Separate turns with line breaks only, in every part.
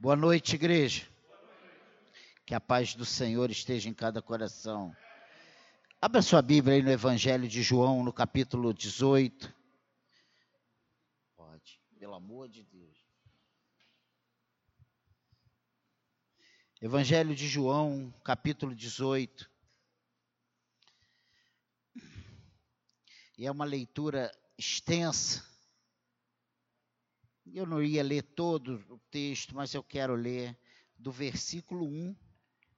Boa noite, igreja. Que a paz do Senhor esteja em cada coração. Abra sua Bíblia aí no Evangelho de João, no capítulo 18. Pode, pelo amor de Deus. Evangelho de João, capítulo 18. E é uma leitura extensa. Eu não ia ler todo o texto, mas eu quero ler do versículo 1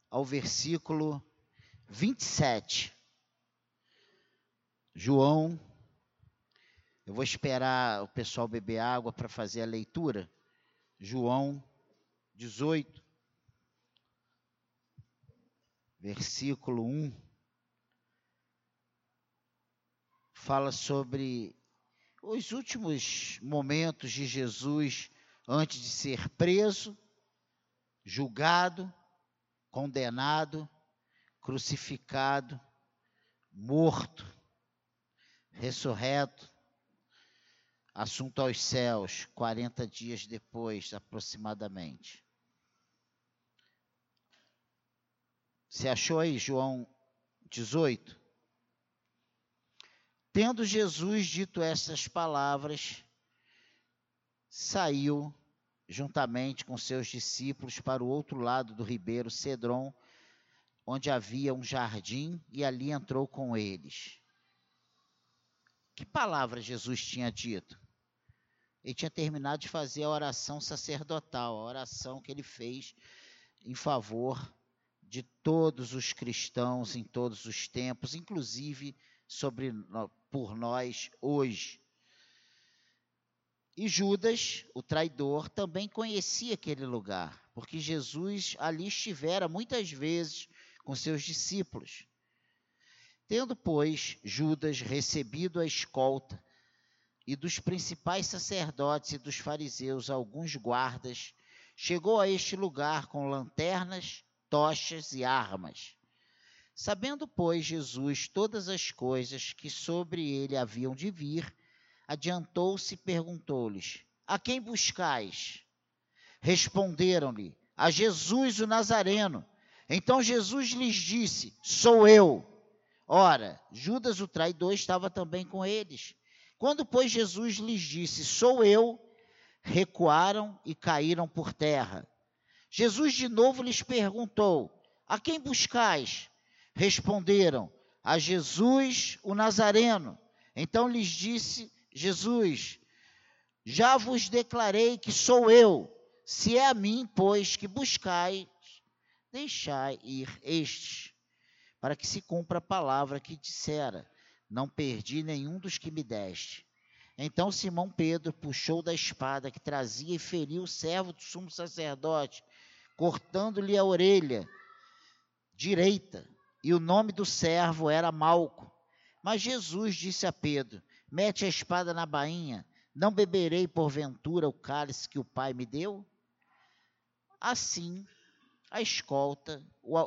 ao versículo 27. João, eu vou esperar o pessoal beber água para fazer a leitura. João 18, versículo 1, fala sobre os últimos momentos de Jesus antes de ser preso, julgado, condenado, crucificado, morto, ressurreto, assunto aos céus, 40 dias depois, aproximadamente. Você achou aí, João 18? Tendo Jesus dito essas palavras, saiu juntamente com seus discípulos para o outro lado do ribeiro Cedron, onde havia um jardim, e ali entrou com eles. Que palavra Jesus tinha dito? Ele tinha terminado de fazer a oração sacerdotal, a oração que ele fez em favor de todos os cristãos em todos os tempos, inclusive sobre por nós hoje. E Judas, o traidor, também conhecia aquele lugar, porque Jesus ali estivera muitas vezes com seus discípulos. Tendo, pois, Judas recebido a escolta e dos principais sacerdotes e dos fariseus alguns guardas, chegou a este lugar com lanternas, tochas e armas. Sabendo, pois, Jesus todas as coisas que sobre ele haviam de vir, adiantou-se e perguntou-lhes: A quem buscais? Responderam-lhe: A Jesus o Nazareno. Então Jesus lhes disse: Sou eu. Ora, Judas o traidor estava também com eles. Quando, pois, Jesus lhes disse: Sou eu, recuaram e caíram por terra. Jesus de novo lhes perguntou: A quem buscais? Responderam: A Jesus o Nazareno. Então lhes disse Jesus: Já vos declarei que sou eu. Se é a mim, pois, que buscais, deixai ir estes, para que se cumpra a palavra que dissera: Não perdi nenhum dos que me deste. Então Simão Pedro puxou da espada que trazia e feriu o servo do sumo sacerdote, cortando-lhe a orelha direita e o nome do servo era Malco. Mas Jesus disse a Pedro: Mete a espada na bainha, não beberei porventura o cálice que o Pai me deu? Assim, a escolta, o,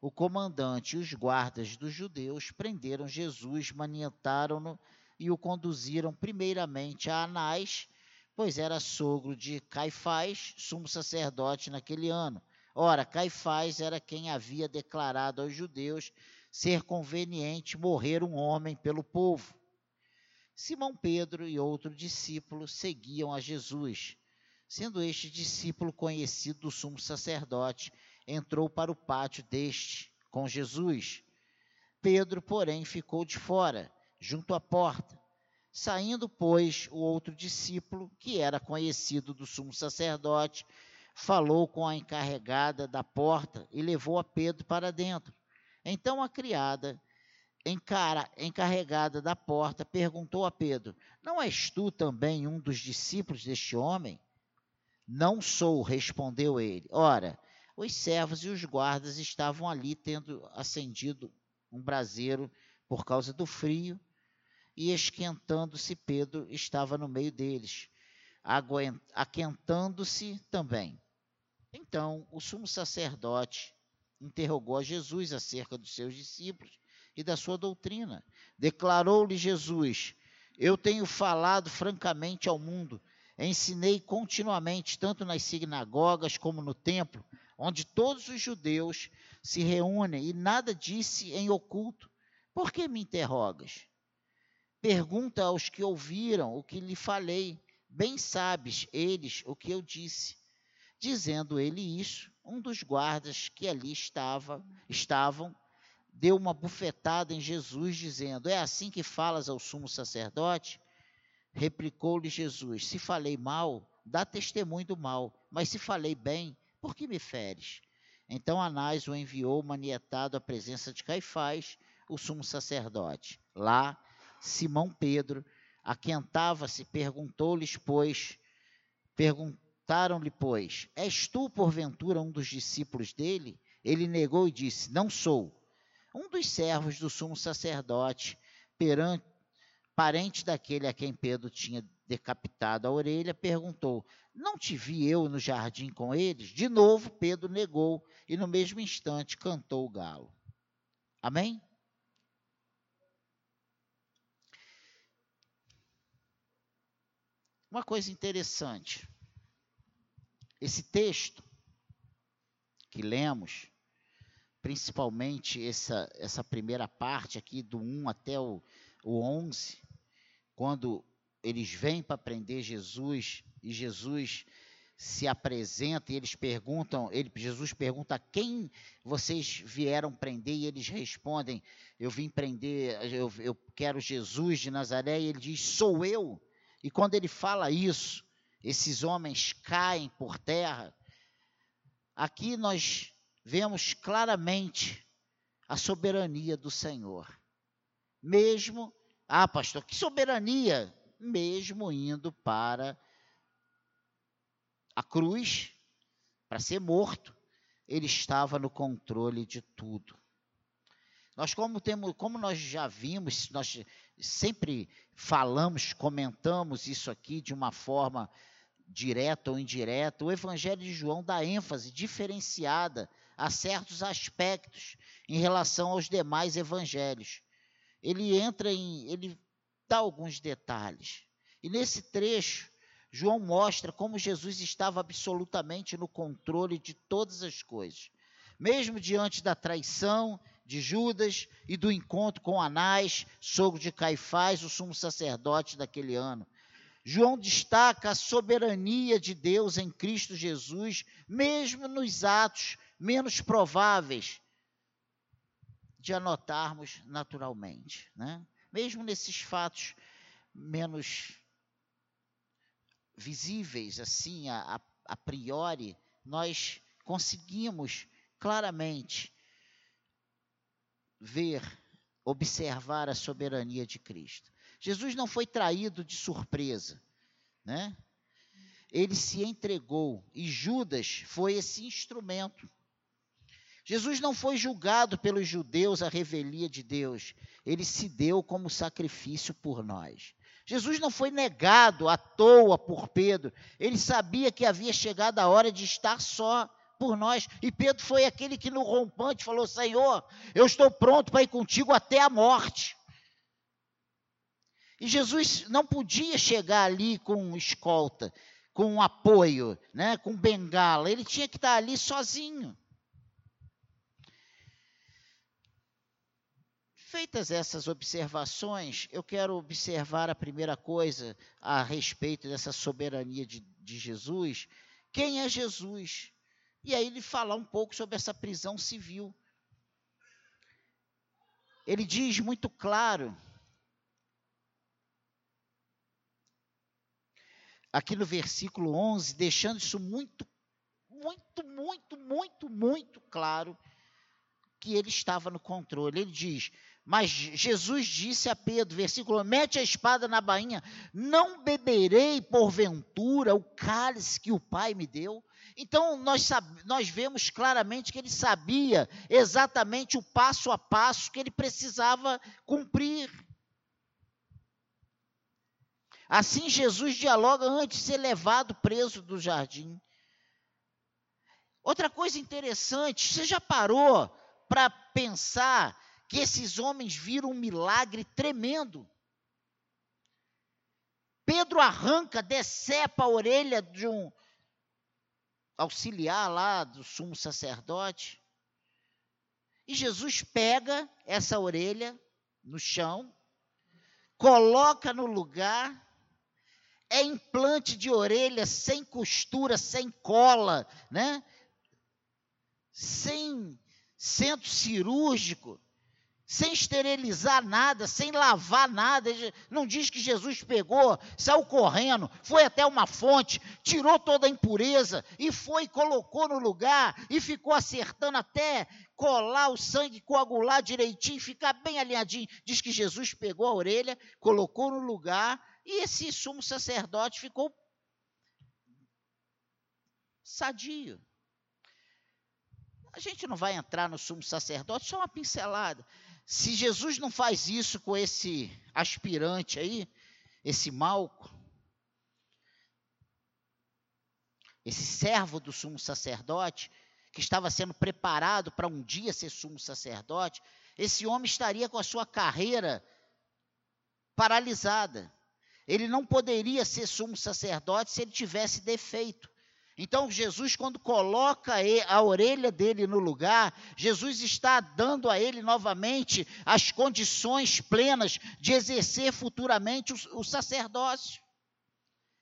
o comandante e os guardas dos judeus prenderam Jesus, manietaram-no e o conduziram primeiramente a Anás, pois era sogro de Caifás, sumo sacerdote naquele ano. Ora, Caifás era quem havia declarado aos judeus ser conveniente morrer um homem pelo povo. Simão Pedro e outro discípulo seguiam a Jesus. Sendo este discípulo conhecido do sumo sacerdote, entrou para o pátio deste com Jesus. Pedro, porém, ficou de fora, junto à porta. Saindo, pois, o outro discípulo, que era conhecido do sumo sacerdote, falou com a encarregada da porta e levou a Pedro para dentro. Então a criada, encara, encarregada da porta, perguntou a Pedro: Não és tu também um dos discípulos deste homem? Não sou, respondeu ele. Ora, os servos e os guardas estavam ali tendo acendido um braseiro por causa do frio, e esquentando-se, Pedro estava no meio deles, aquentando-se também. Então, o sumo sacerdote interrogou a Jesus acerca dos seus discípulos e da sua doutrina. Declarou-lhe Jesus: Eu tenho falado francamente ao mundo. Ensinei continuamente, tanto nas sinagogas como no templo, onde todos os judeus se reúnem, e nada disse em oculto. Por que me interrogas? Pergunta aos que ouviram o que lhe falei. Bem sabes eles o que eu disse. Dizendo ele isso, um dos guardas que ali estava, estavam deu uma bufetada em Jesus, dizendo: É assim que falas ao sumo sacerdote? Replicou-lhe Jesus: Se falei mal, dá testemunho do mal, mas se falei bem, por que me feres? Então Anás o enviou manietado à presença de Caifás, o sumo sacerdote. Lá, Simão Pedro aquentava-se, perguntou-lhes, pois, perguntaram-lhe, pois, és tu, porventura, um dos discípulos dele? Ele negou e disse, não sou. Um dos servos do sumo sacerdote, perante, parente daquele a quem Pedro tinha decapitado a orelha, perguntou: Não te vi eu no jardim com eles? De novo, Pedro negou e no mesmo instante cantou o galo. Amém? Uma coisa interessante. Esse texto que lemos, principalmente essa, essa primeira parte aqui, do 1 até o, o 11, quando eles vêm para prender Jesus e Jesus se apresenta e eles perguntam, ele, Jesus pergunta quem vocês vieram prender e eles respondem, eu vim prender, eu, eu quero Jesus de Nazaré e ele diz, sou eu. E quando ele fala isso, esses homens caem por terra. Aqui nós vemos claramente a soberania do Senhor. Mesmo, ah, pastor, que soberania? Mesmo indo para a cruz, para ser morto, ele estava no controle de tudo. Nós, como, temos, como nós já vimos, nós sempre falamos, comentamos isso aqui de uma forma direta ou indireta, o Evangelho de João dá ênfase diferenciada a certos aspectos em relação aos demais evangelhos. Ele entra em, ele dá alguns detalhes. E nesse trecho, João mostra como Jesus estava absolutamente no controle de todas as coisas. Mesmo diante da traição de Judas e do encontro com Anás, sogro de Caifás, o sumo sacerdote daquele ano. João destaca a soberania de Deus em Cristo Jesus, mesmo nos atos menos prováveis de anotarmos naturalmente. Né? Mesmo nesses fatos menos visíveis, assim, a, a, priori, nós conseguimos claramente ver, observar a soberania de Cristo. Jesus não foi traído de surpresa, né? Ele se entregou e Judas foi esse instrumento. Jesus não foi julgado pelos judeus a revelia de Deus, ele se deu como sacrifício por nós. Jesus não foi negado à toa por Pedro, ele sabia que havia chegado a hora de estar só por nós. E Pedro foi aquele que no rompante falou: Senhor, eu estou pronto para ir contigo até a morte. E Jesus não podia chegar ali com escolta, com apoio, né, com bengala. Ele tinha que estar ali sozinho. Feitas essas observações, eu quero observar a primeira coisa a respeito dessa soberania de, de Jesus. Quem é Jesus? E aí ele fala um pouco sobre essa prisão civil. Ele diz muito claro, aqui no versículo 11, deixando isso muito, muito, muito, muito, muito claro, que ele estava no controle. Ele diz: Mas Jesus disse a Pedro, versículo: Mete a espada na bainha, não beberei porventura o cálice que o Pai me deu. Então, nós, nós vemos claramente que ele sabia exatamente o passo a passo que ele precisava cumprir. Assim, Jesus dialoga antes de ser levado preso do jardim. Outra coisa interessante, você já parou para pensar que esses homens viram um milagre tremendo? Pedro arranca, decepa a orelha de um auxiliar lá do sumo sacerdote. E Jesus pega essa orelha no chão, coloca no lugar, é implante de orelha sem costura, sem cola, né? Sem centro cirúrgico sem esterilizar nada, sem lavar nada. Não diz que Jesus pegou, saiu correndo, foi até uma fonte, tirou toda a impureza e foi, colocou no lugar e ficou acertando até colar o sangue, coagular direitinho, ficar bem alinhadinho. Diz que Jesus pegou a orelha, colocou no lugar e esse sumo sacerdote ficou sadio. A gente não vai entrar no sumo sacerdote, só uma pincelada. Se Jesus não faz isso com esse aspirante aí, esse malco, esse servo do sumo sacerdote, que estava sendo preparado para um dia ser sumo sacerdote, esse homem estaria com a sua carreira paralisada. Ele não poderia ser sumo sacerdote se ele tivesse defeito. Então, Jesus, quando coloca a orelha dele no lugar, Jesus está dando a ele novamente as condições plenas de exercer futuramente o, sacerdócio.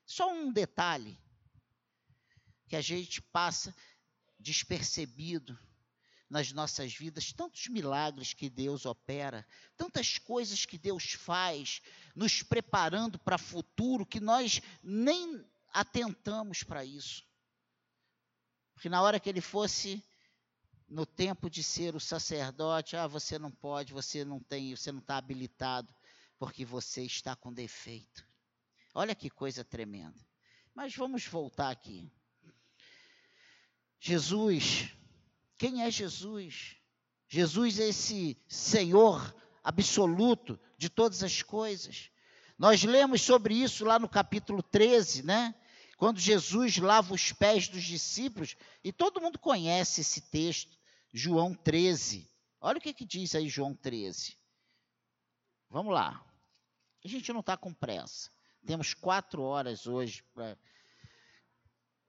Só um detalhe que a gente passa despercebido nas nossas vidas, tantos milagres que Deus opera, tantas coisas que Deus faz, nos preparando para futuro que nós nem atentamos para isso. Porque na hora que ele fosse no tempo de ser o sacerdote, ah, você não pode, você não tem, você não está habilitado, porque você está com defeito. Olha que coisa tremenda. Mas vamos voltar aqui. Jesus, quem é Jesus? Jesus é esse Senhor absoluto de todas as coisas. Nós lemos sobre isso lá no capítulo 13, né? quando Jesus lava os pés dos discípulos, e todo mundo conhece esse texto, João 13. Olha o que, que diz aí João 13. Vamos lá. A gente não está com pressa. Temos quatro horas hoje.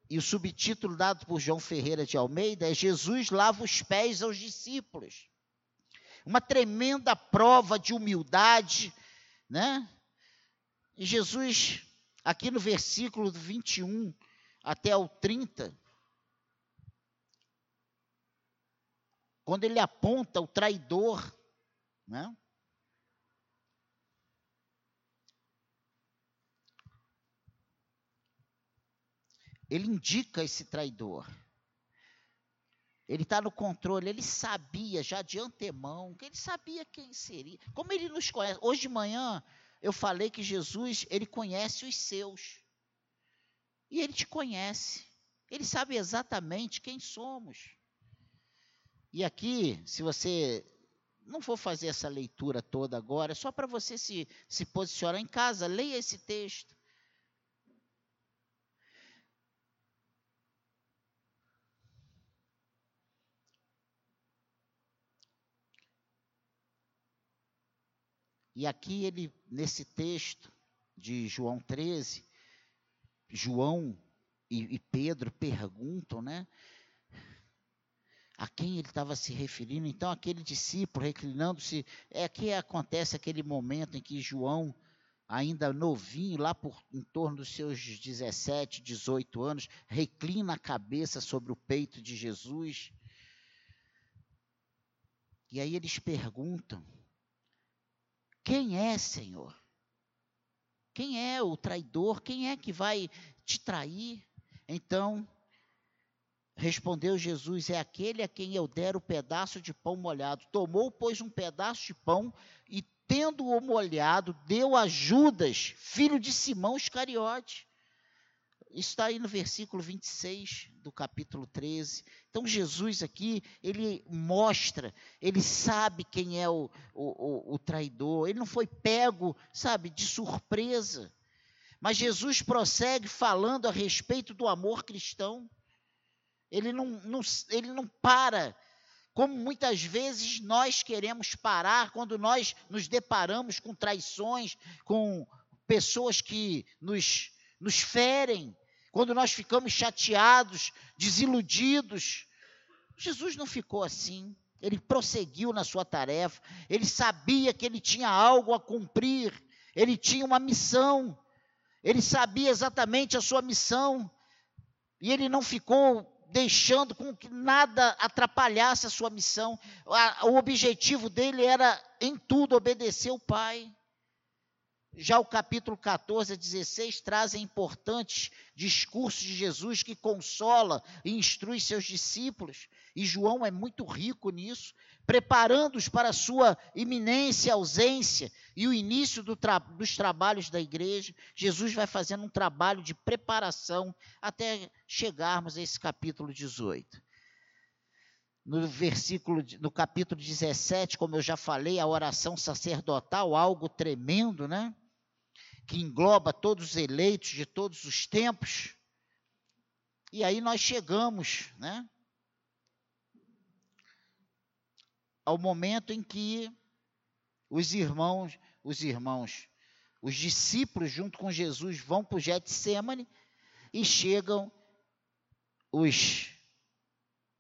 E o subtítulo dado por João Ferreira de Almeida é Jesus lava os pés aos discípulos. Uma tremenda prova de humildade, né? E Jesus aqui no versículo 21 até o 30, quando ele aponta o traidor, né? Ele indica esse traidor. Ele está no controle, ele sabia já de antemão, que ele sabia quem seria. Como ele nos conhece. Hoje de manhã, eu falei que Jesus, ele conhece os seus. E ele te conhece. Ele sabe exatamente quem somos. E aqui, se você não vou fazer essa leitura toda agora, é só para você se, se posicionar em casa, leia esse texto. E aqui ele, nesse texto de João 13, João e, e Pedro perguntam, né? A quem ele estava se referindo? Então, aquele discípulo reclinando-se, é que acontece aquele momento em que João, ainda novinho, lá por em torno dos seus 17, 18 anos, reclina a cabeça sobre o peito de Jesus. E aí eles perguntam: quem é, Senhor? Quem é o traidor? Quem é que vai te trair? Então, respondeu Jesus: É aquele a quem eu der o pedaço de pão molhado. Tomou, pois, um pedaço de pão e, tendo-o molhado, deu a Judas, filho de Simão Iscariote. Está aí no versículo 26 do capítulo 13. Então, Jesus aqui, ele mostra, ele sabe quem é o, o, o, traidor, ele não foi pego, sabe, de surpresa. Mas Jesus prossegue falando a respeito do amor cristão. Ele não, não, ele não para, como muitas vezes nós queremos parar quando nós nos deparamos com traições, com pessoas que nos, nos ferem, quando nós ficamos chateados, desiludidos. Jesus não ficou assim. Ele prosseguiu na sua tarefa. Ele sabia que ele tinha algo a cumprir. Ele tinha uma missão. Ele sabia exatamente a sua missão. E ele não ficou deixando com que nada atrapalhasse a sua missão. O objetivo dele era, em tudo, obedecer o Pai. Já o capítulo 14 a 16 trazem importantes discursos de Jesus que consola e instrui seus discípulos. E João é muito rico nisso, preparando-os para a sua iminência, ausência e o início do tra dos trabalhos da igreja. Jesus vai fazendo um trabalho de preparação até chegarmos a esse capítulo 18. No versículo, no capítulo 17, como eu já falei, a oração sacerdotal, algo tremendo, né? Que engloba todos os eleitos de todos os tempos. E aí nós chegamos, né? ao momento em que os irmãos, os irmãos, os discípulos junto com Jesus vão para o Getsemane e chegam os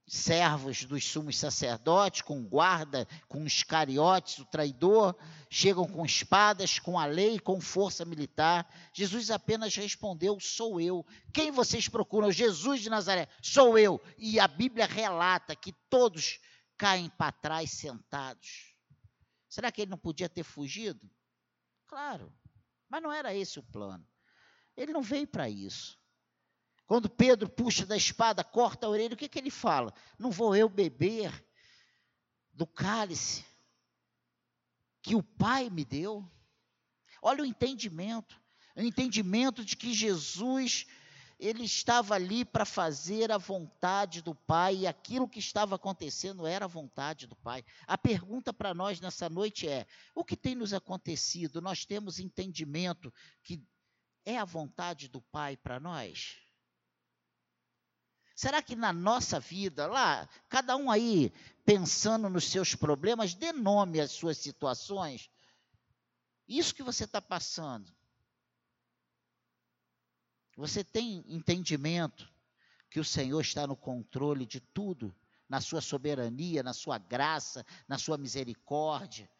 servos dos sumos sacerdotes, com guarda, com os cariotes, o traidor, chegam com espadas, com a lei, com força militar. Jesus apenas respondeu: Sou eu. Quem vocês procuram? Jesus de Nazaré, sou eu. E a Bíblia relata que todos caem para trás sentados. Será que ele não podia ter fugido? Claro, mas não era esse o plano. Ele não veio para isso. Quando Pedro puxa da espada, corta a orelha, o que, que ele fala? Não vou eu beber do cálice que o Pai me deu? Olha o entendimento, o entendimento de que Jesus ele estava ali para fazer a vontade do Pai e aquilo que estava acontecendo era a vontade do Pai. A pergunta para nós nessa noite é: o que tem nos acontecido? Nós temos entendimento que é a vontade do Pai para nós? Será que na nossa vida, lá, cada um aí pensando nos seus problemas, dê nome às suas situações? Isso que você está passando você tem entendimento que o Senhor está no controle de tudo, na sua soberania, na sua graça, na sua misericórdia?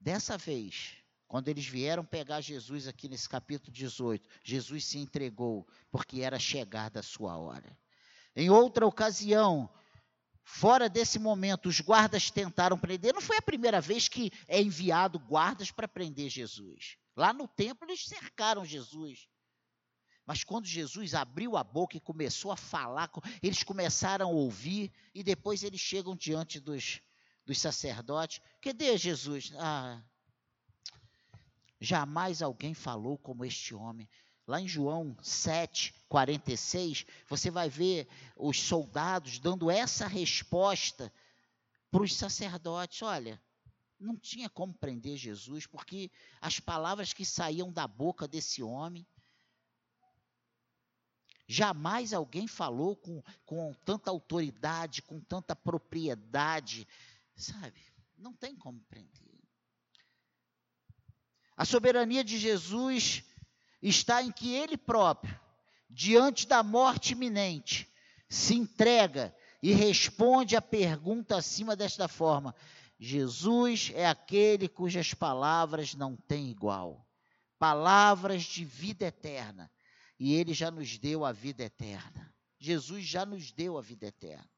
Dessa vez, quando eles vieram pegar Jesus aqui nesse capítulo 18, Jesus se entregou porque era chegar da sua hora. Em outra ocasião, Fora desse momento, os guardas tentaram prender. Não foi a primeira vez que é enviado guardas para prender Jesus. Lá no templo, eles cercaram Jesus. Mas quando Jesus abriu a boca e começou a falar, eles começaram a ouvir, e depois eles chegam diante dos, dos sacerdotes. Cadê Jesus? Ah, jamais alguém falou como este homem. Lá em João 7, 46, você vai ver os soldados dando essa resposta para os sacerdotes: olha, não tinha como prender Jesus, porque as palavras que saíam da boca desse homem, jamais alguém falou com, com tanta autoridade, com tanta propriedade, sabe? Não tem como prender. A soberania de Jesus está em que ele próprio, diante da morte iminente, se entrega e responde à pergunta acima desta forma: Jesus é aquele cujas palavras não têm igual, palavras de vida eterna, e ele já nos deu a vida eterna. Jesus já nos deu a vida eterna.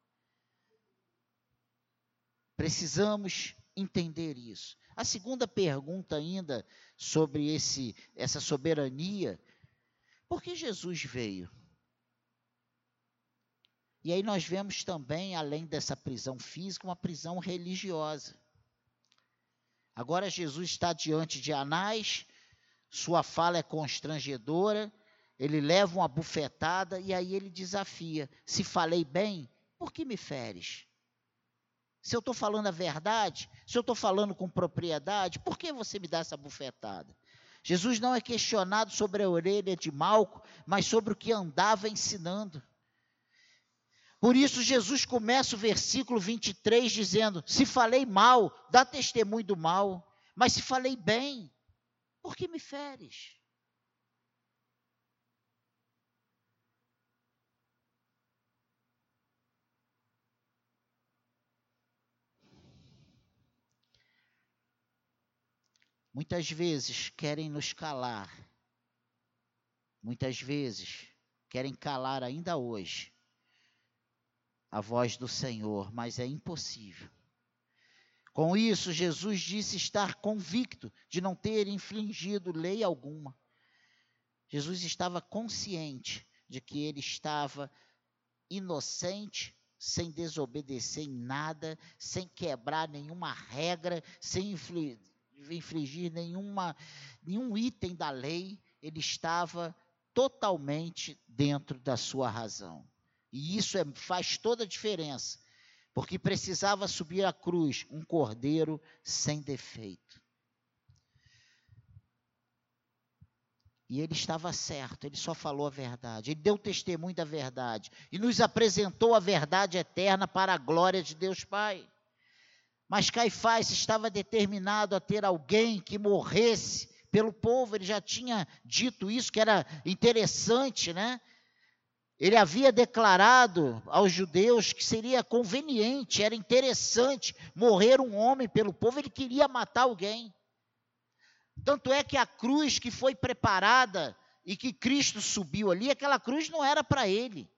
Precisamos entender isso. A segunda pergunta ainda sobre esse essa soberania, por que Jesus veio? E aí nós vemos também, além dessa prisão física, uma prisão religiosa. Agora Jesus está diante de Anás, sua fala é constrangedora, ele leva uma bufetada e aí ele desafia: se falei bem, por que me feres? Se eu estou falando a verdade, se eu estou falando com propriedade, por que você me dá essa bufetada? Jesus não é questionado sobre a orelha de Malco, mas sobre o que andava ensinando. Por isso, Jesus começa o versículo 23 dizendo: Se falei mal, dá testemunho do mal, mas se falei bem, por que me feres? Muitas vezes querem nos calar, muitas vezes querem calar ainda hoje a voz do Senhor, mas é impossível. Com isso, Jesus disse estar convicto de não ter infringido lei alguma. Jesus estava consciente de que ele estava inocente, sem desobedecer em nada, sem quebrar nenhuma regra, sem infringir nenhuma, nenhum item da lei, ele estava totalmente dentro da sua razão. E isso é, faz toda a diferença, porque precisava subir a cruz um cordeiro sem defeito. E ele estava certo, ele só falou a verdade, ele deu testemunho da verdade e nos apresentou a verdade eterna para a glória de Deus Pai. Mas Caifás estava determinado a ter alguém que morresse pelo povo, ele já tinha dito isso, que era interessante, né? Ele havia declarado aos judeus que seria conveniente, era interessante morrer um homem pelo povo, ele queria matar alguém. Tanto é que a cruz que foi preparada e que Cristo subiu ali, aquela cruz não era para ele.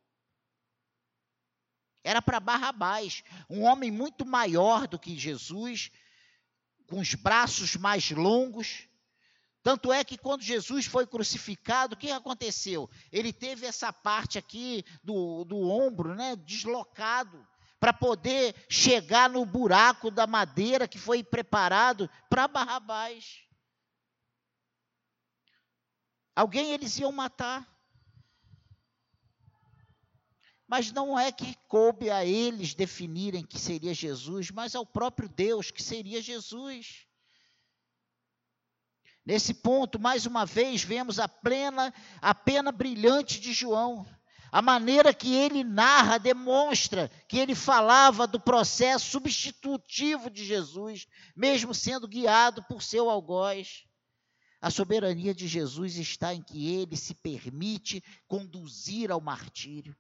Era para Barrabás, um homem muito maior do que Jesus, com os braços mais longos, tanto é que quando Jesus foi crucificado, o que aconteceu? Ele teve essa parte aqui do, do ombro, né, deslocado, para poder chegar no buraco da madeira que foi preparado para Barrabás. Alguém eles iam matar. Mas não é que coube a eles definirem que seria Jesus, mas ao próprio Deus que seria Jesus. Nesse ponto, mais uma vez, vemos a plena, a pena brilhante de João. A maneira que ele narra demonstra que ele falava do processo substitutivo de Jesus, mesmo sendo guiado por seu algoz. A soberania de Jesus está em que ele se permite conduzir ao martírio.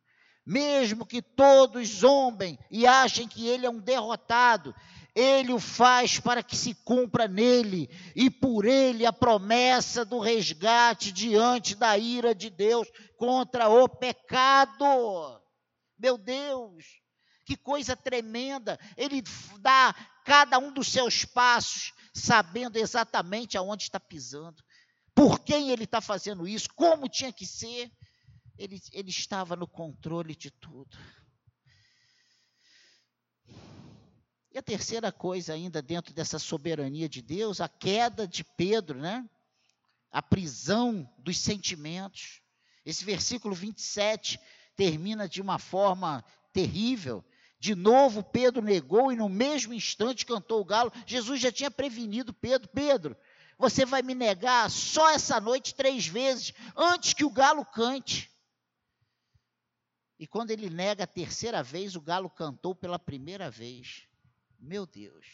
Mesmo que todos zombem e achem que ele é um derrotado, ele o faz para que se cumpra nele e por ele a promessa do resgate diante da ira de Deus contra o pecado. Meu Deus, que coisa tremenda! Ele dá cada um dos seus passos sabendo exatamente aonde está pisando, por quem ele está fazendo isso, como tinha que ser. Ele, ele estava no controle de tudo. E a terceira coisa ainda dentro dessa soberania de Deus, a queda de Pedro, né? A prisão dos sentimentos. Esse versículo 27 termina de uma forma terrível. De novo, Pedro negou e no mesmo instante cantou o galo. Jesus já tinha prevenido Pedro: Pedro, você vai me negar só essa noite três vezes, antes que o galo cante. E quando ele nega a terceira vez, o galo cantou pela primeira vez. Meu Deus.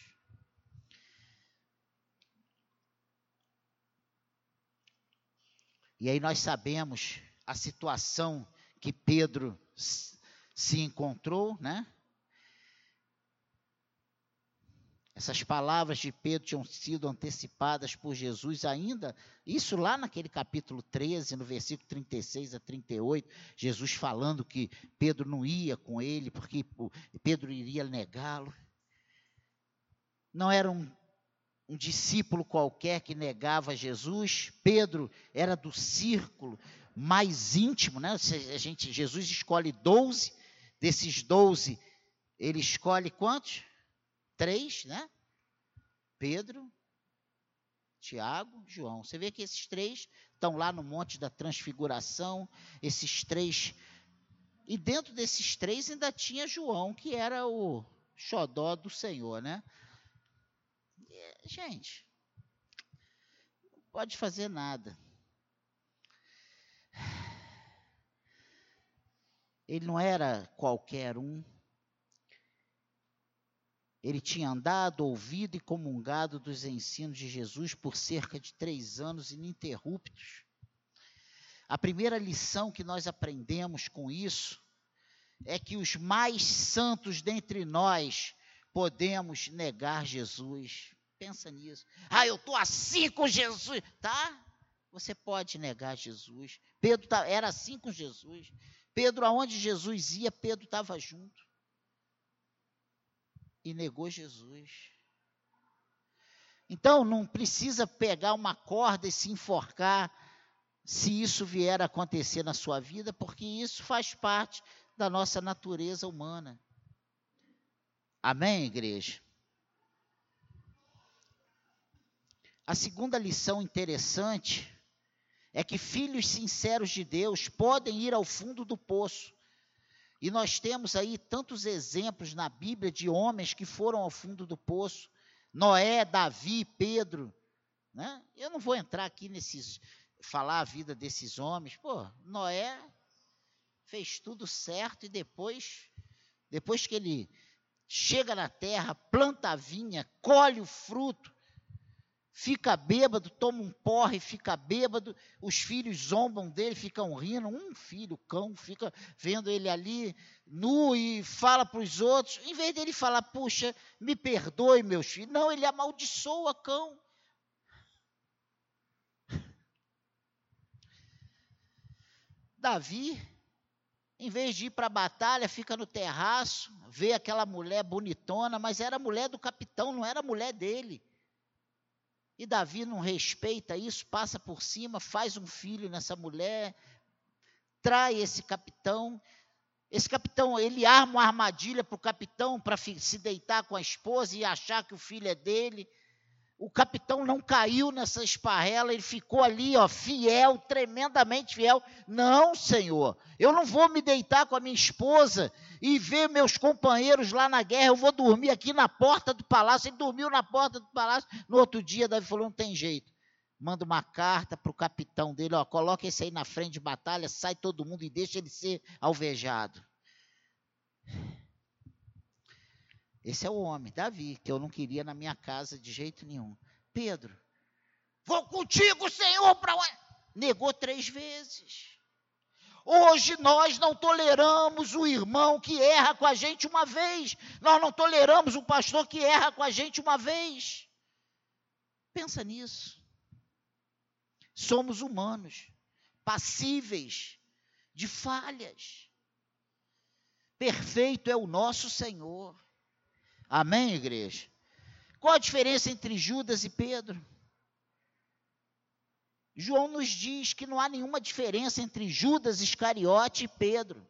E aí nós sabemos a situação que Pedro se encontrou, né? Essas palavras de Pedro tinham sido antecipadas por Jesus ainda, isso lá naquele capítulo 13, no versículo 36 a 38, Jesus falando que Pedro não ia com ele, porque Pedro iria negá-lo não era um, um discípulo qualquer que negava Jesus. Pedro era do círculo mais íntimo, né? A gente, Jesus escolhe doze, desses doze, ele escolhe quantos? Três, né? Pedro, Tiago, João. Você vê que esses três estão lá no Monte da Transfiguração, esses três. E dentro desses três ainda tinha João, que era o xodó do Senhor, né? gente, não pode fazer nada. Ele não era qualquer um. Ele tinha andado, ouvido e comungado dos ensinos de Jesus por cerca de três anos ininterruptos. A primeira lição que nós aprendemos com isso é que os mais santos dentre nós podemos negar Jesus. Pensa nisso. Ah, eu estou assim com Jesus. Tá? Você pode negar Jesus. Pedro tá, era assim com Jesus. Pedro, aonde Jesus ia, Pedro estava junto. E negou Jesus. Então, não precisa pegar uma corda e se enforcar se isso vier a acontecer na sua vida, porque isso faz parte da nossa natureza humana. Amém, igreja? A segunda lição interessante é que filhos sinceros de Deus podem ir ao fundo do poço. E nós temos aí tantos exemplos na Bíblia de homens que foram ao fundo do poço. Noé, Davi, Pedro. Né? Eu não vou entrar aqui nesses, falar a vida desses homens. Pô, Noé fez tudo certo e depois, depois que ele chega na terra, planta a vinha, colhe o fruto, fica bêbado, toma um porre, fica bêbado, os filhos zombam dele, ficam rindo, um filho, cão, fica vendo ele ali nu e fala para os outros, em vez dele falar, puxa, me perdoe meus filhos, não, ele amaldiçoa cão. Davi em vez de ir para a batalha, fica no terraço, vê aquela mulher bonitona, mas era mulher do capitão, não era mulher dele. E Davi não respeita isso, passa por cima, faz um filho nessa mulher, trai esse capitão. Esse capitão, ele arma uma armadilha para o capitão para se deitar com a esposa e achar que o filho é dele o capitão não caiu nessa esparrela, ele ficou ali, ó, fiel, tremendamente fiel. Não, Senhor, eu não vou me deitar com a minha esposa e ver meus companheiros lá na guerra, eu vou dormir aqui na porta do palácio. Ele dormiu na porta do palácio. No outro dia, Davi falou: não tem jeito. Manda uma carta para o capitão dele, ó, coloca esse aí na frente de batalha, sai todo mundo e deixa ele ser alvejado. Esse é o homem, Davi, que eu não queria na minha casa de jeito nenhum. Pedro, vou contigo, Senhor, para negou três vezes. Hoje nós não toleramos o irmão que erra com a gente uma vez. Nós não toleramos o pastor que erra com a gente uma vez. Pensa nisso. Somos humanos, passíveis de falhas. Perfeito é o nosso Senhor. Amém, igreja? Qual a diferença entre Judas e Pedro? João nos diz que não há nenhuma diferença entre Judas Iscariote e Pedro.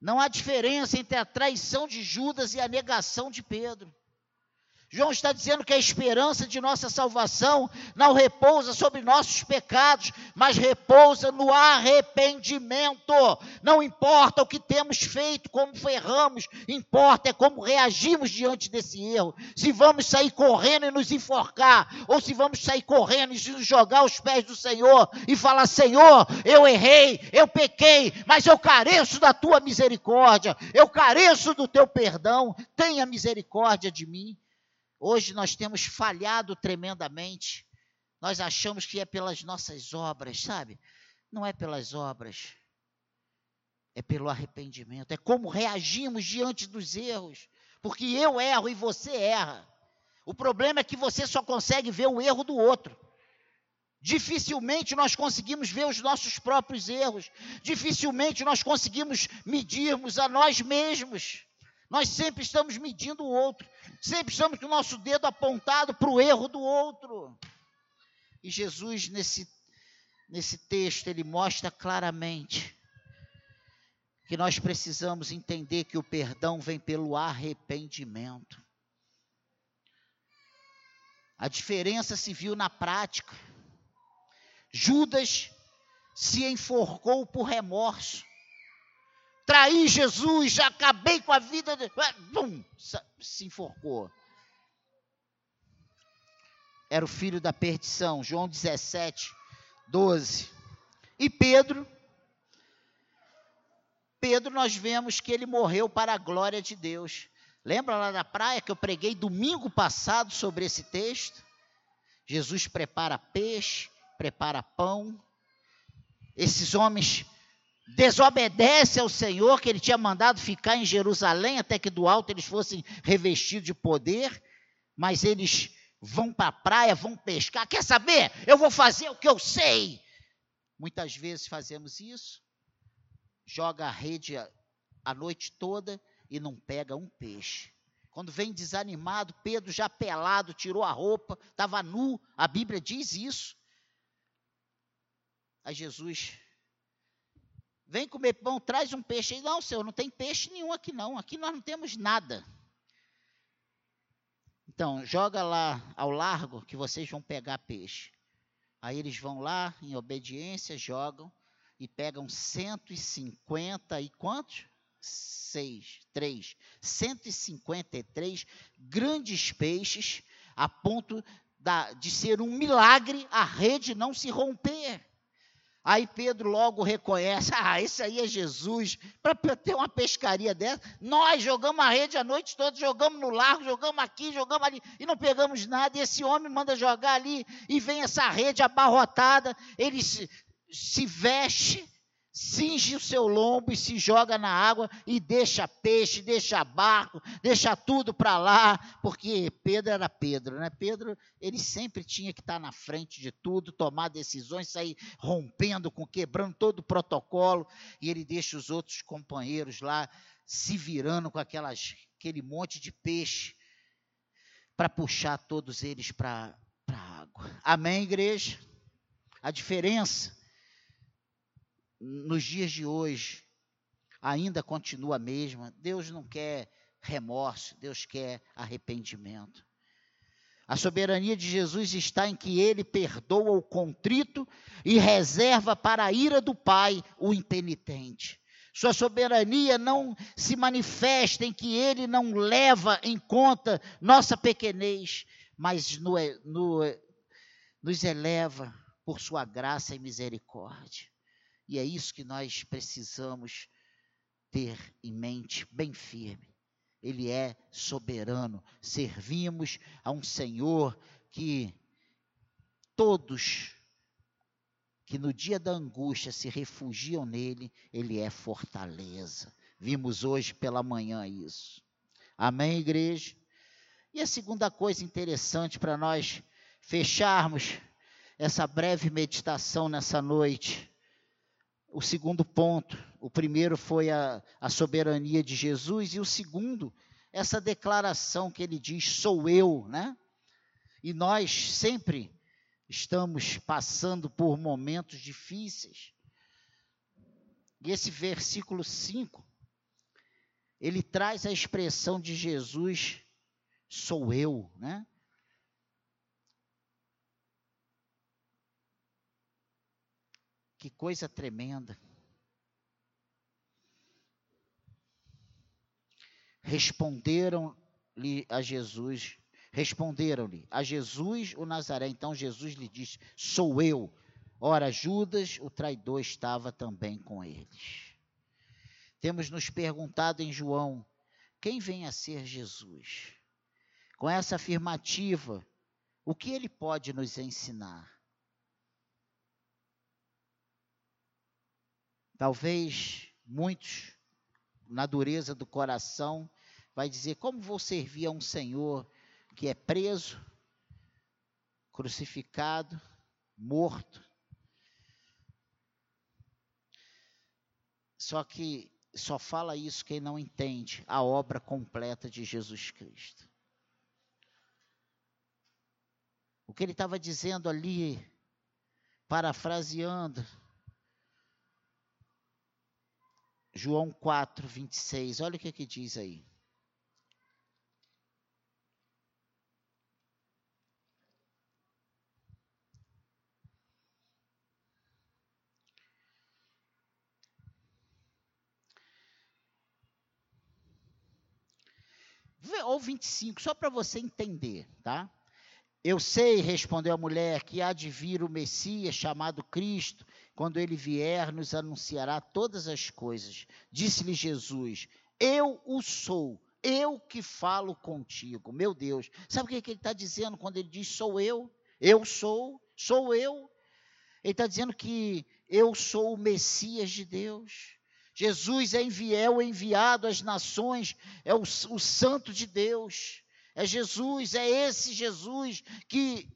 Não há diferença entre a traição de Judas e a negação de Pedro. João está dizendo que a esperança de nossa salvação não repousa sobre nossos pecados, mas repousa no arrependimento. Não importa o que temos feito, como ferramos, importa é como reagimos diante desse erro. Se vamos sair correndo e nos enforcar, ou se vamos sair correndo e nos jogar aos pés do Senhor e falar: Senhor, eu errei, eu pequei, mas eu careço da tua misericórdia, eu careço do teu perdão, tenha misericórdia de mim. Hoje nós temos falhado tremendamente. Nós achamos que é pelas nossas obras, sabe? Não é pelas obras. É pelo arrependimento. É como reagimos diante dos erros. Porque eu erro e você erra. O problema é que você só consegue ver o erro do outro. Dificilmente nós conseguimos ver os nossos próprios erros. Dificilmente nós conseguimos medirmos a nós mesmos. Nós sempre estamos medindo o outro, sempre estamos com o nosso dedo apontado para o erro do outro. E Jesus, nesse, nesse texto, ele mostra claramente que nós precisamos entender que o perdão vem pelo arrependimento. A diferença se viu na prática. Judas se enforcou por remorso traí Jesus, já acabei com a vida. De... Bum, se enforcou. Era o filho da perdição, João 17, 12. E Pedro Pedro, nós vemos que ele morreu para a glória de Deus. Lembra lá na praia que eu preguei domingo passado sobre esse texto? Jesus prepara peixe, prepara pão. Esses homens desobedecem ao Senhor, que ele tinha mandado ficar em Jerusalém até que do alto eles fossem revestidos de poder, mas eles vão para a praia, vão pescar. Quer saber? Eu vou fazer o que eu sei. Muitas vezes fazemos isso, joga a rede a noite toda e não pega um peixe. Quando vem desanimado, Pedro já pelado, tirou a roupa, estava nu, a Bíblia diz isso. Aí Jesus, vem comer pão, traz um peixe. Aí, não, Senhor, não tem peixe nenhum aqui não, aqui nós não temos nada. Então, joga lá ao largo que vocês vão pegar peixe. Aí eles vão lá, em obediência, jogam e pegam 150 e quantos? Seis, três, 153 grandes peixes, a ponto da, de ser um milagre a rede não se romper. Aí Pedro logo reconhece: ah, esse aí é Jesus. Para ter uma pescaria dessa, nós jogamos a rede a noite toda, jogamos no largo, jogamos aqui, jogamos ali, e não pegamos nada. E esse homem manda jogar ali, e vem essa rede abarrotada, ele se, se veste cinge o seu lombo e se joga na água e deixa peixe, deixa barco, deixa tudo para lá, porque Pedro era Pedro, né? Pedro, ele sempre tinha que estar na frente de tudo, tomar decisões, sair rompendo, com quebrando todo o protocolo, e ele deixa os outros companheiros lá se virando com aquelas, aquele monte de peixe para puxar todos eles para a água. Amém, igreja? A diferença nos dias de hoje ainda continua a mesma. Deus não quer remorso, Deus quer arrependimento. A soberania de Jesus está em que ele perdoa o contrito e reserva para a ira do Pai o impenitente. Sua soberania não se manifesta em que ele não leva em conta nossa pequenez, mas no, no, nos eleva por sua graça e misericórdia. E é isso que nós precisamos ter em mente bem firme. Ele é soberano. Servimos a um Senhor que todos que no dia da angústia se refugiam nele, ele é fortaleza. Vimos hoje pela manhã isso. Amém, igreja? E a segunda coisa interessante para nós fecharmos essa breve meditação nessa noite o segundo ponto. O primeiro foi a, a soberania de Jesus, e o segundo, essa declaração que ele diz: sou eu, né? E nós sempre estamos passando por momentos difíceis. E esse versículo 5, ele traz a expressão de Jesus, sou eu, né? Que coisa tremenda. Responderam-lhe a Jesus, responderam-lhe a Jesus o Nazaré. Então Jesus lhe disse: Sou eu. Ora, Judas, o traidor, estava também com eles. Temos nos perguntado em João: quem vem a ser Jesus? Com essa afirmativa, o que ele pode nos ensinar? Talvez muitos, na dureza do coração, vai dizer: como vou servir a um Senhor que é preso, crucificado, morto? Só que só fala isso quem não entende a obra completa de Jesus Cristo. O que ele estava dizendo ali, parafraseando, João 4, 26. Olha o que, que diz aí. Ou 25, só para você entender, tá? Eu sei, respondeu a mulher, que há de vir o Messias chamado Cristo. Quando ele vier, nos anunciará todas as coisas. Disse-lhe Jesus: Eu o sou, eu que falo contigo. Meu Deus, sabe o que, que ele está dizendo quando ele diz sou eu? Eu sou, sou eu. Ele está dizendo que eu sou o Messias de Deus. Jesus é enviado, enviado às nações, é o, o Santo de Deus. É Jesus, é esse Jesus que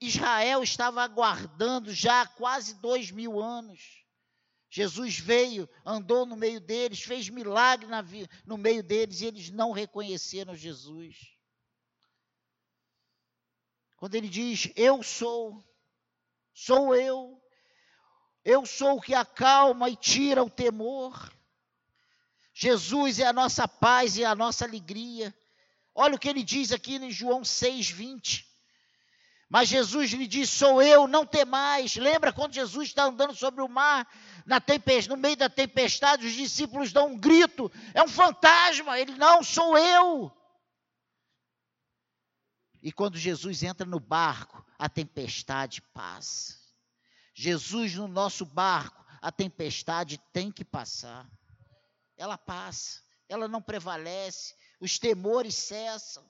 Israel estava aguardando já há quase dois mil anos. Jesus veio, andou no meio deles, fez milagre no meio deles e eles não reconheceram Jesus. Quando ele diz: Eu sou, sou eu, eu sou o que acalma e tira o temor. Jesus é a nossa paz e a nossa alegria. Olha o que ele diz aqui em João 6,20. Mas Jesus lhe diz: Sou eu, não temais. Lembra quando Jesus está andando sobre o mar, na tempestade, no meio da tempestade, os discípulos dão um grito: É um fantasma. Ele: Não, sou eu. E quando Jesus entra no barco, a tempestade passa. Jesus no nosso barco, a tempestade tem que passar. Ela passa, ela não prevalece, os temores cessam.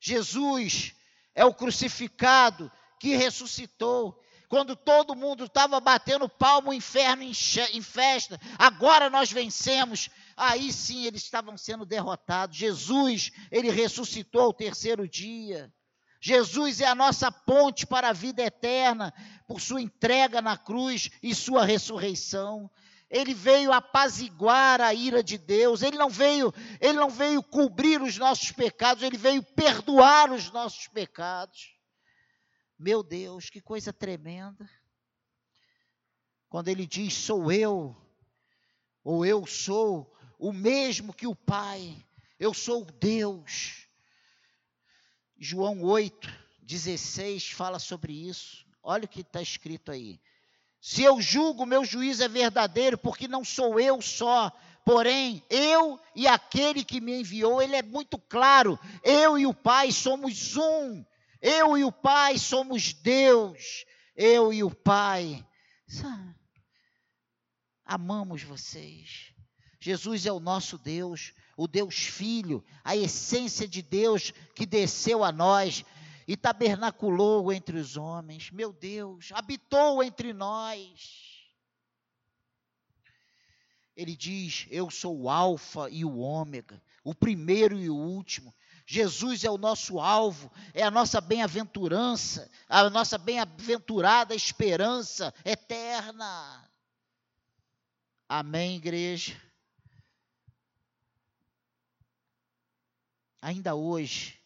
Jesus é o crucificado que ressuscitou. Quando todo mundo estava batendo palmo, o inferno em festa, agora nós vencemos. Aí sim eles estavam sendo derrotados. Jesus, ele ressuscitou ao terceiro dia. Jesus é a nossa ponte para a vida eterna, por sua entrega na cruz e sua ressurreição. Ele veio apaziguar a ira de Deus, ele não veio, ele não veio cobrir os nossos pecados, ele veio perdoar os nossos pecados. Meu Deus, que coisa tremenda. Quando ele diz sou eu, ou eu sou o mesmo que o Pai, eu sou Deus. João 8, 16 fala sobre isso. Olha o que está escrito aí. Se eu julgo, meu juízo é verdadeiro, porque não sou eu só, porém eu e aquele que me enviou, ele é muito claro. Eu e o Pai somos um. Eu e o Pai somos Deus. Eu e o Pai. Amamos vocês. Jesus é o nosso Deus o Deus Filho, a essência de Deus que desceu a nós e tabernaculou entre os homens. Meu Deus, habitou entre nós. Ele diz: Eu sou o Alfa e o Ômega, o primeiro e o último. Jesus é o nosso alvo, é a nossa bem-aventurança, a nossa bem-aventurada esperança eterna. Amém, igreja? ainda hoje,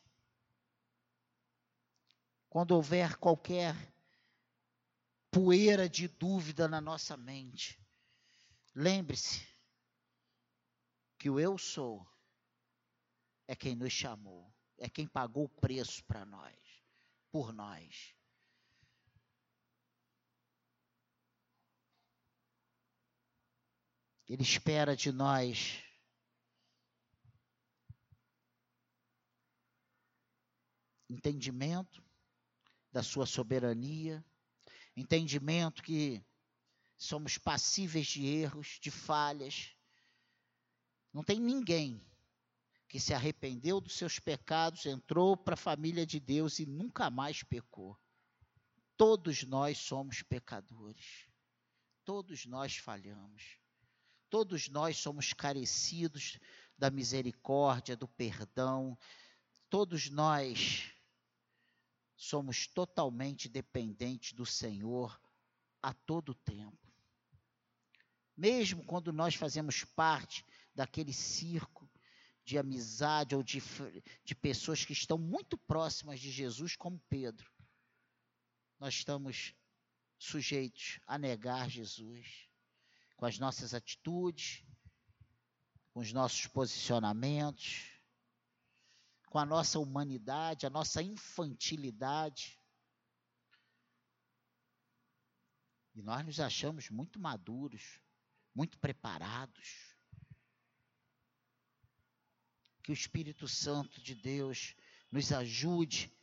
quando houver qualquer poeira de dúvida na nossa mente, lembre-se que o eu sou é quem nos chamou, é quem pagou o preço para nós, por nós. Ele espera de nós entendimento da sua soberania, entendimento que somos passíveis de erros, de falhas. Não tem ninguém que se arrependeu dos seus pecados, entrou para a família de Deus e nunca mais pecou. Todos nós somos pecadores. Todos nós falhamos. Todos nós somos carecidos da misericórdia, do perdão. Todos nós somos totalmente dependentes do Senhor a todo tempo. Mesmo quando nós fazemos parte daquele circo de amizade ou de, de pessoas que estão muito próximas de Jesus, como Pedro, nós estamos sujeitos a negar Jesus com as nossas atitudes, com os nossos posicionamentos, com a nossa humanidade, a nossa infantilidade. E nós nos achamos muito maduros, muito preparados. Que o Espírito Santo de Deus nos ajude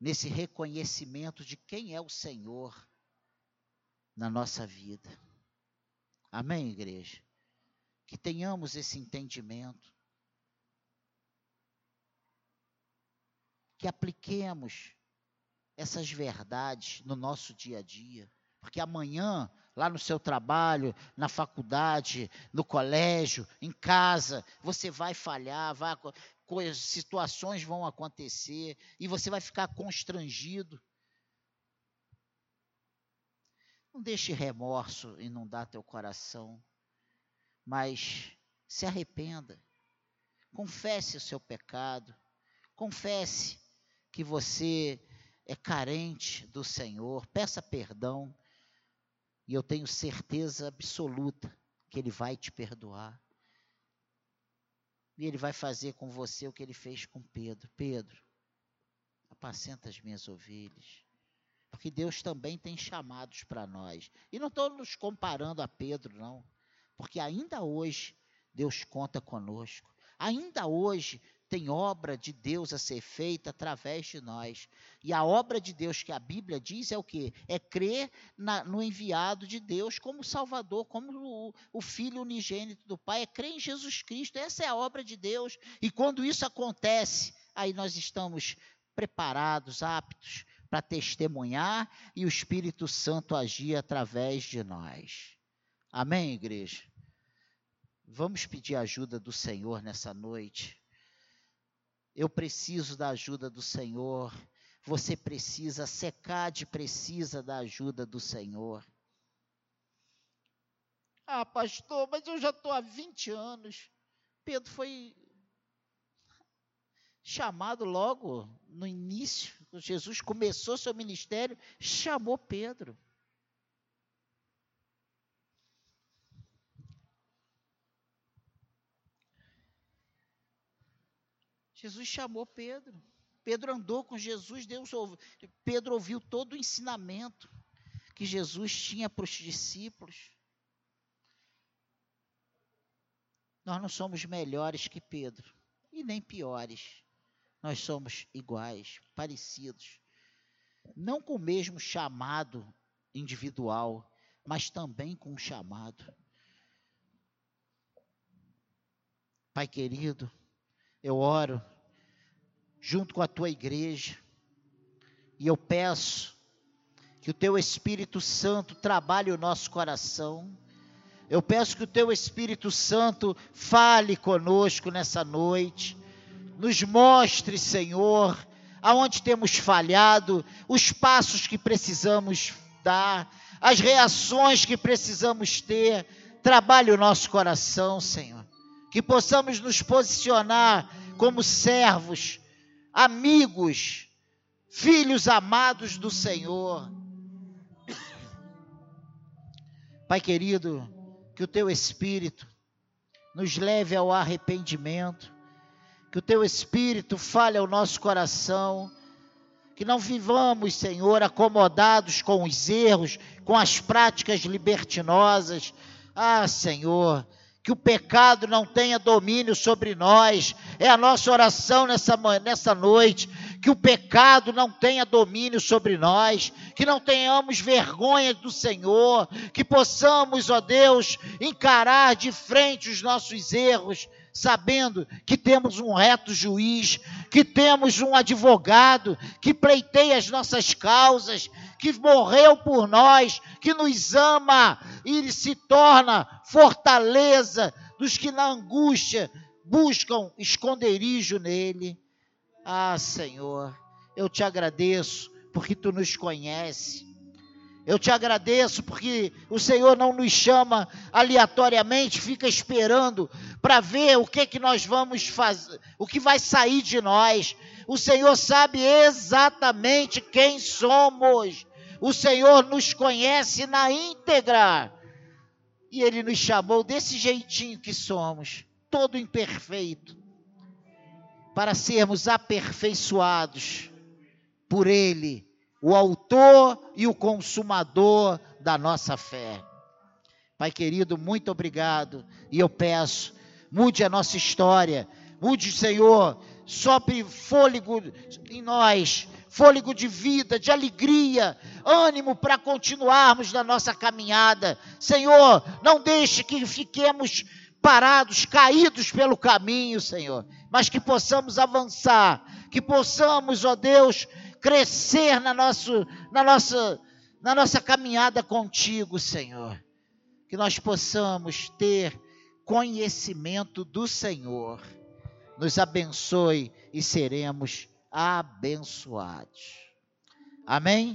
nesse reconhecimento de quem é o Senhor, na nossa vida. Amém, igreja? Que tenhamos esse entendimento. Que apliquemos essas verdades no nosso dia a dia. Porque amanhã, lá no seu trabalho, na faculdade, no colégio, em casa, você vai falhar, vai, coisas, situações vão acontecer e você vai ficar constrangido. Não deixe remorso inundar teu coração, mas se arrependa. Confesse o seu pecado. Confesse que você é carente do Senhor. Peça perdão. E eu tenho certeza absoluta que Ele vai te perdoar. E Ele vai fazer com você o que Ele fez com Pedro. Pedro, apacenta as minhas ovelhas. Porque Deus também tem chamados para nós. E não estou nos comparando a Pedro, não. Porque ainda hoje Deus conta conosco. Ainda hoje tem obra de Deus a ser feita através de nós. E a obra de Deus que a Bíblia diz é o quê? É crer na, no enviado de Deus como Salvador, como o, o, Filho unigênito do Pai. É crer em Jesus Cristo. Essa é a obra de Deus. E quando isso acontece, aí nós estamos preparados, aptos para testemunhar e o Espírito Santo agir através de nós. Amém, igreja? Vamos pedir ajuda do Senhor nessa noite. Eu preciso da ajuda do Senhor. Você precisa, a SECAD precisa da ajuda do Senhor. Ah, pastor, mas eu já estou há 20 anos. Pedro foi chamado logo no início, Jesus começou seu ministério, chamou Pedro. Jesus chamou Pedro. Pedro andou com Jesus, Deus ouviu. Pedro ouviu todo o ensinamento que Jesus tinha para os discípulos. Nós não somos melhores que Pedro e nem piores. Nós somos iguais, parecidos. Não com o mesmo chamado individual, mas também com o chamado. Pai querido, eu oro junto com a tua igreja e eu peço que o teu Espírito Santo trabalhe o nosso coração. Eu peço que o teu Espírito Santo fale conosco nessa noite nos mostre, Senhor, aonde temos falhado, os passos que precisamos dar, as reações que precisamos ter. Trabalhe o nosso coração, Senhor. Que possamos nos posicionar como servos, amigos, filhos amados do Senhor. Pai querido, que o teu Espírito nos leve ao arrependimento que o teu Espírito fale ao nosso coração, que não vivamos, Senhor, acomodados com os erros, com as práticas libertinosas. Ah, Senhor, que o pecado não tenha domínio sobre nós. É a nossa oração nessa, nessa noite. Que o pecado não tenha domínio sobre nós, que não tenhamos vergonha do Senhor, que possamos, ó Deus, encarar de frente os nossos erros, sabendo que temos um reto juiz, que temos um advogado que pleiteia as nossas causas, que morreu por nós, que nos ama e se torna fortaleza dos que na angústia buscam esconderijo nele. Ah, Senhor, eu te agradeço porque tu nos conhece. Eu te agradeço porque o Senhor não nos chama aleatoriamente, fica esperando para ver o que que nós vamos fazer, o que vai sair de nós. O Senhor sabe exatamente quem somos. O Senhor nos conhece na íntegra. E ele nos chamou desse jeitinho que somos, todo imperfeito, para sermos aperfeiçoados por ele o autor e o consumador da nossa fé. Pai querido, muito obrigado. E eu peço, mude a nossa história, mude, Senhor, sopre fôlego em nós, fôlego de vida, de alegria. ânimo para continuarmos na nossa caminhada. Senhor, não deixe que fiquemos parados, caídos pelo caminho, Senhor, mas que possamos avançar, que possamos, ó Deus, crescer na, nosso, na, nossa, na nossa caminhada contigo, Senhor. Que nós possamos ter conhecimento do Senhor. Nos abençoe e seremos abençoados. Amém?